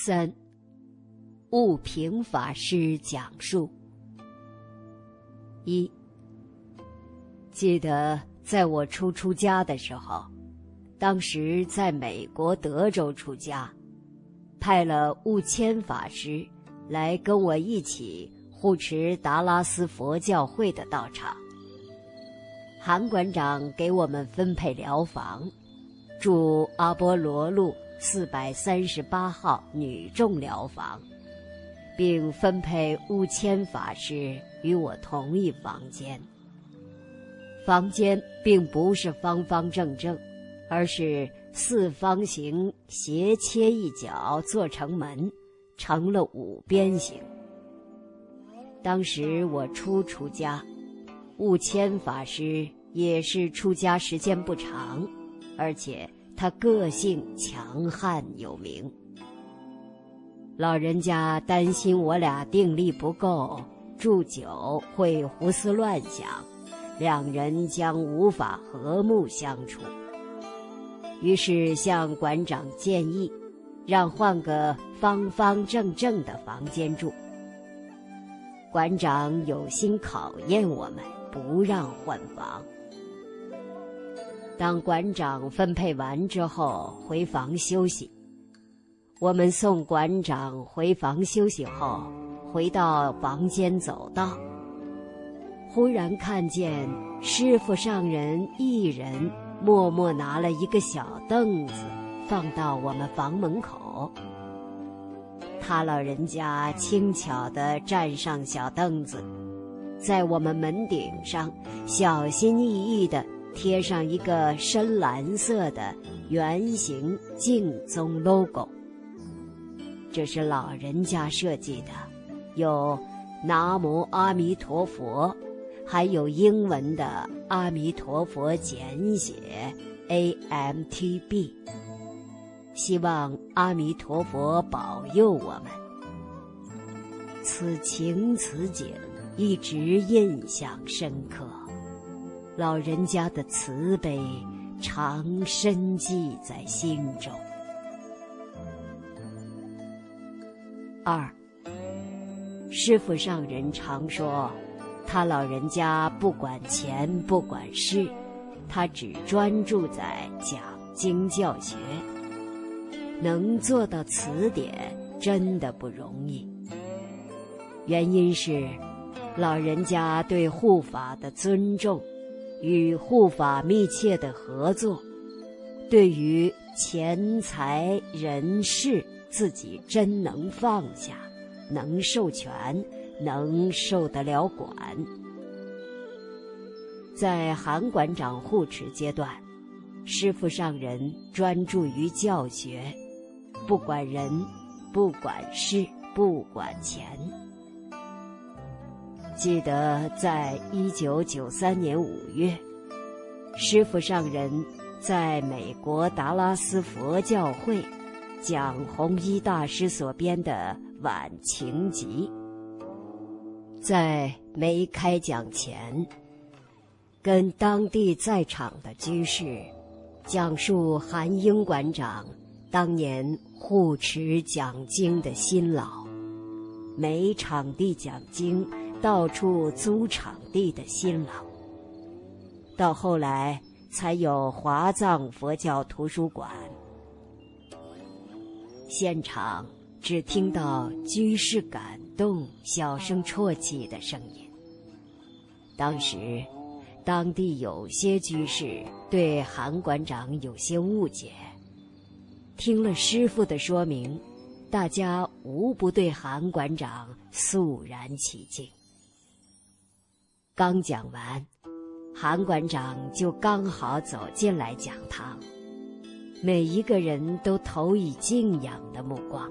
三，悟平法师讲述。一，记得在我初出家的时候，当时在美国德州出家，派了悟谦法师来跟我一起护持达拉斯佛教会的道场。韩馆长给我们分配疗房，住阿波罗路四百三十八号女众疗房。并分配悟谦法师与我同一房间。房间并不是方方正正，而是四方形斜切一角做成门，成了五边形。当时我初出家，悟谦法师也是出家时间不长，而且他个性强悍有名。老人家担心我俩定力不够，住久会胡思乱想，两人将无法和睦相处。于是向馆长建议，让换个方方正正的房间住。馆长有心考验我们，不让换房。当馆长分配完之后，回房休息。我们送馆长回房休息后，回到房间走道，忽然看见师傅上人一人默默拿了一个小凳子放到我们房门口。他老人家轻巧地站上小凳子，在我们门顶上小心翼翼地贴上一个深蓝色的圆形净宗 logo。这是老人家设计的，有“南无阿弥陀佛”，还有英文的“阿弥陀佛”简写 “AMTB”。希望阿弥陀佛保佑我们。此情此景一直印象深刻，老人家的慈悲常深记在心中。二，师傅上人常说，他老人家不管钱不管事，他只专注在讲经教学。能做到此点，真的不容易。原因是，老人家对护法的尊重，与护法密切的合作，对于钱财人事。自己真能放下，能授权，能受得了管。在韩馆长护持阶段，师傅上人专注于教学，不管人，不管事，不管钱。记得在一九九三年五月，师傅上人在美国达拉斯佛教会。讲弘一大师所编的《晚晴集》，在没开讲前，跟当地在场的居士讲述韩英馆长当年护持讲经的辛劳，每场地讲经，到处租场地的辛劳，到后来才有华藏佛教图书馆。现场只听到居士感动、小声啜泣的声音。当时，当地有些居士对韩馆长有些误解。听了师傅的说明，大家无不对韩馆长肃然起敬。刚讲完，韩馆长就刚好走进来讲堂。每一个人都投以敬仰的目光，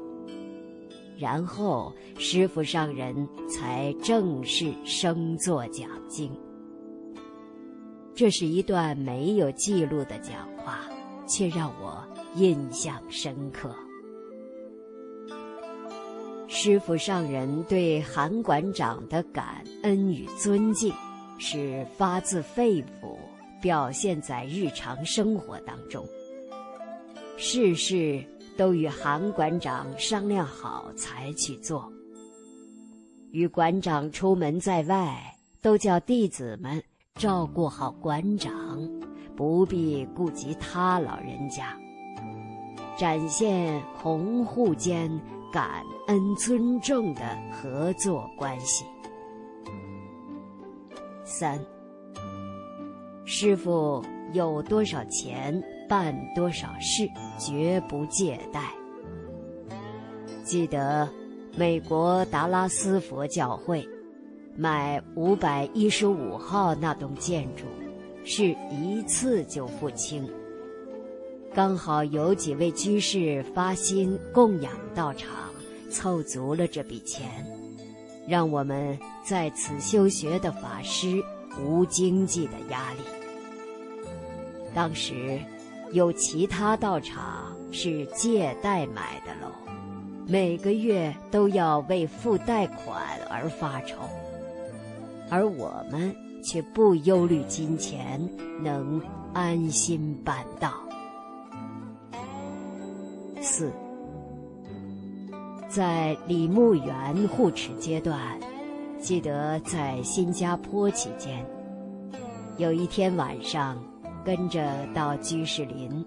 然后师傅上人才正式升座讲经。这是一段没有记录的讲话，却让我印象深刻。师傅上人对韩馆长的感恩与尊敬，是发自肺腑，表现在日常生活当中。事事都与韩馆长商量好才去做。与馆长出门在外，都叫弟子们照顾好馆长，不必顾及他老人家，展现红户间感恩尊重的合作关系。三，师傅有多少钱办多少事，绝不借贷。记得美国达拉斯佛教会买五百一十五号那栋建筑，是一次就付清。刚好有几位居士发心供养道场，凑足了这笔钱，让我们。在此修学的法师无经济的压力。当时有其他道场是借贷买的楼，每个月都要为付贷款而发愁，而我们却不忧虑金钱，能安心办道。四，在李牧原护持阶段。记得在新加坡期间，有一天晚上，跟着到居士林，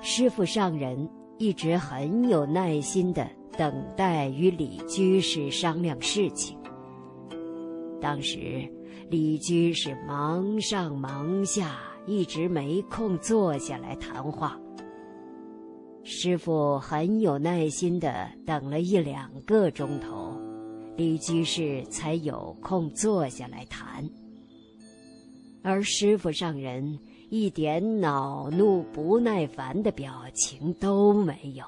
师傅上人一直很有耐心的等待与李居士商量事情。当时李居士忙上忙下，一直没空坐下来谈话。师傅很有耐心的等了一两个钟头。李居士才有空坐下来谈，而师傅上人一点恼怒不耐烦的表情都没有，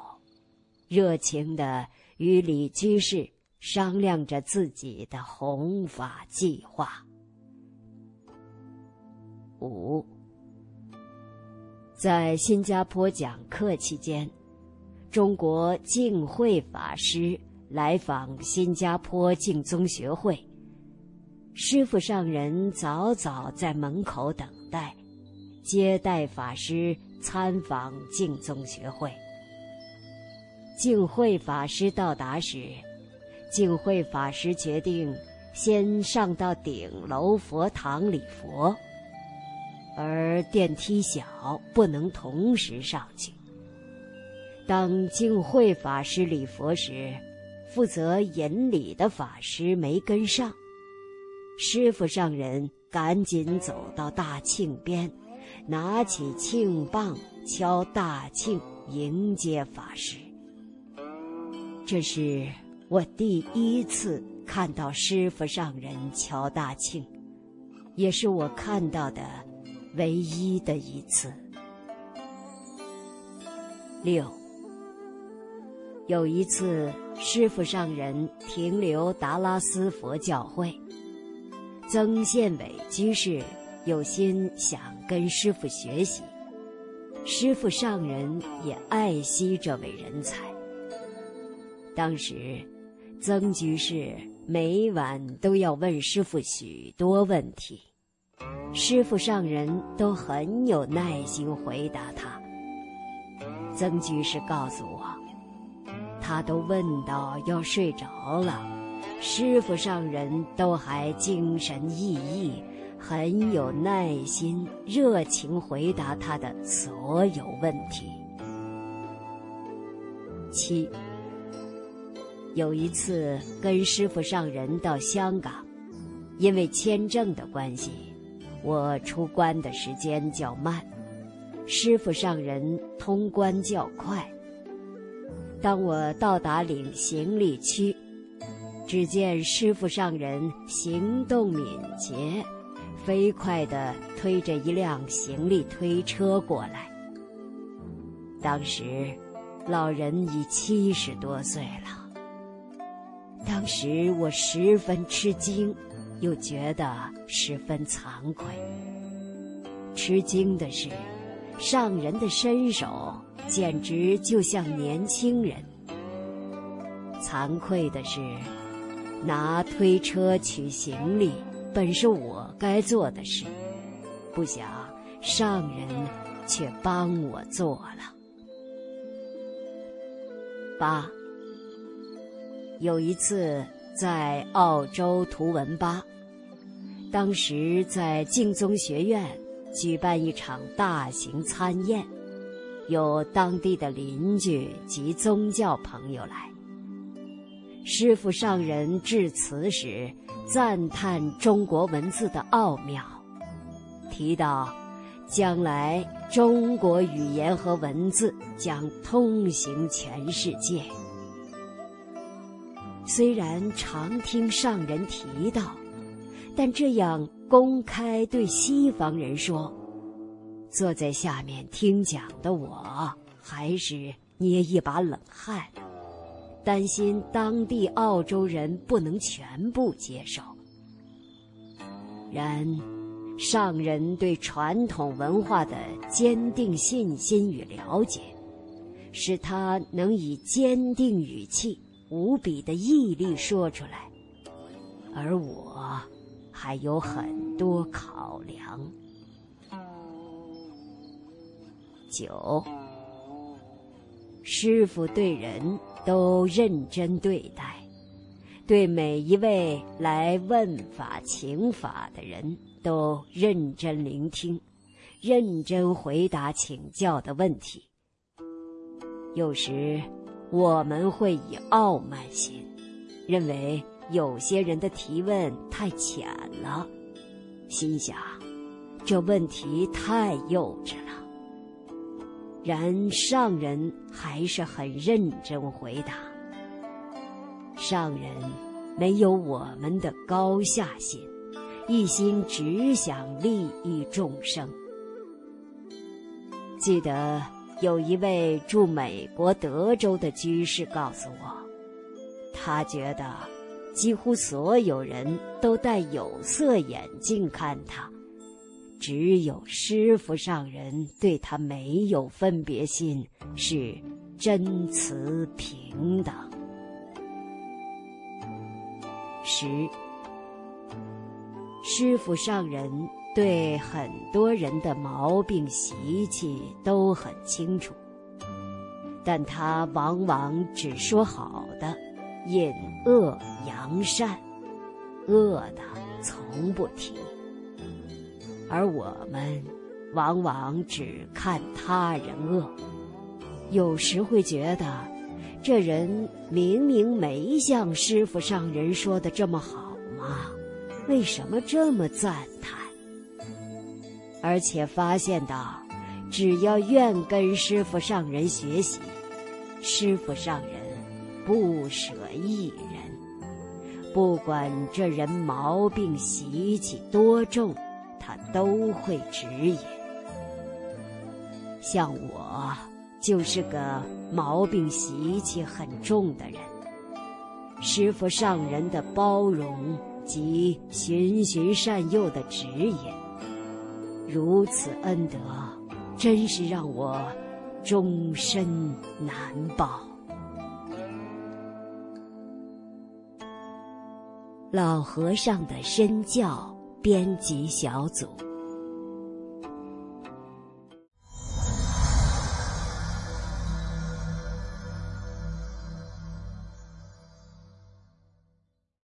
热情的与李居士商量着自己的弘法计划。五，在新加坡讲课期间，中国净慧法师。来访新加坡净宗学会，师傅上人早早在门口等待，接待法师参访净宗学会。净慧法师到达时，净慧法师决定先上到顶楼佛堂礼佛，而电梯小，不能同时上去。当净慧法师礼佛时，负责引礼的法师没跟上，师傅上人赶紧走到大庆边，拿起庆棒敲大庆迎接法师。这是我第一次看到师傅上人敲大庆，也是我看到的唯一的一次。六。有一次，师傅上人停留达拉斯佛教会，曾宪伟居士有心想跟师傅学习，师傅上人也爱惜这位人才。当时，曾居士每晚都要问师傅许多问题，师傅上人都很有耐心回答他。曾居士告诉我。他都问到要睡着了，师傅上人都还精神奕奕，很有耐心、热情回答他的所有问题。七，有一次跟师傅上人到香港，因为签证的关系，我出关的时间较慢，师傅上人通关较快。当我到达领行李区，只见师傅上人行动敏捷，飞快地推着一辆行李推车过来。当时，老人已七十多岁了。当时我十分吃惊，又觉得十分惭愧。吃惊的是，上人的身手。简直就像年轻人。惭愧的是，拿推车取行李本是我该做的事，不想上人却帮我做了。八。有一次在澳洲图文巴，当时在敬宗学院举办一场大型参宴，有当地的邻居及宗教朋友来。师傅上人致辞时，赞叹中国文字的奥妙，提到将来中国语言和文字将通行全世界。虽然常听上人提到，但这样公开对西方人说，坐在下面听讲的我还是捏一把冷汗。担心当地澳洲人不能全部接受，然上人对传统文化的坚定信心与了解，使他能以坚定语气、无比的毅力说出来，而我还有很多考量。九，师傅对人。都认真对待，对每一位来问法请法的人都认真聆听，认真回答请教的问题。有时我们会以傲慢心，认为有些人的提问太浅了，心想这问题太幼稚了。然上人还是很认真回答。上人没有我们的高下心，一心只想利益众生。记得有一位住美国德州的居士告诉我，他觉得几乎所有人都戴有色眼镜看他。只有师傅上人对他没有分别心，是真慈平等。十，师傅上人对很多人的毛病习气都很清楚，但他往往只说好的，引恶扬善，恶的从不提。而我们往往只看他人恶，有时会觉得，这人明明没像师傅上人说的这么好嘛，为什么这么赞叹？而且发现到，只要愿跟师傅上人学习，师傅上人不舍一人，不管这人毛病习气多重。他都会指引。像我，就是个毛病习气很重的人。师傅上人的包容及循循善诱的指引，如此恩德，真是让我终身难报。老和尚的身教。编辑小组。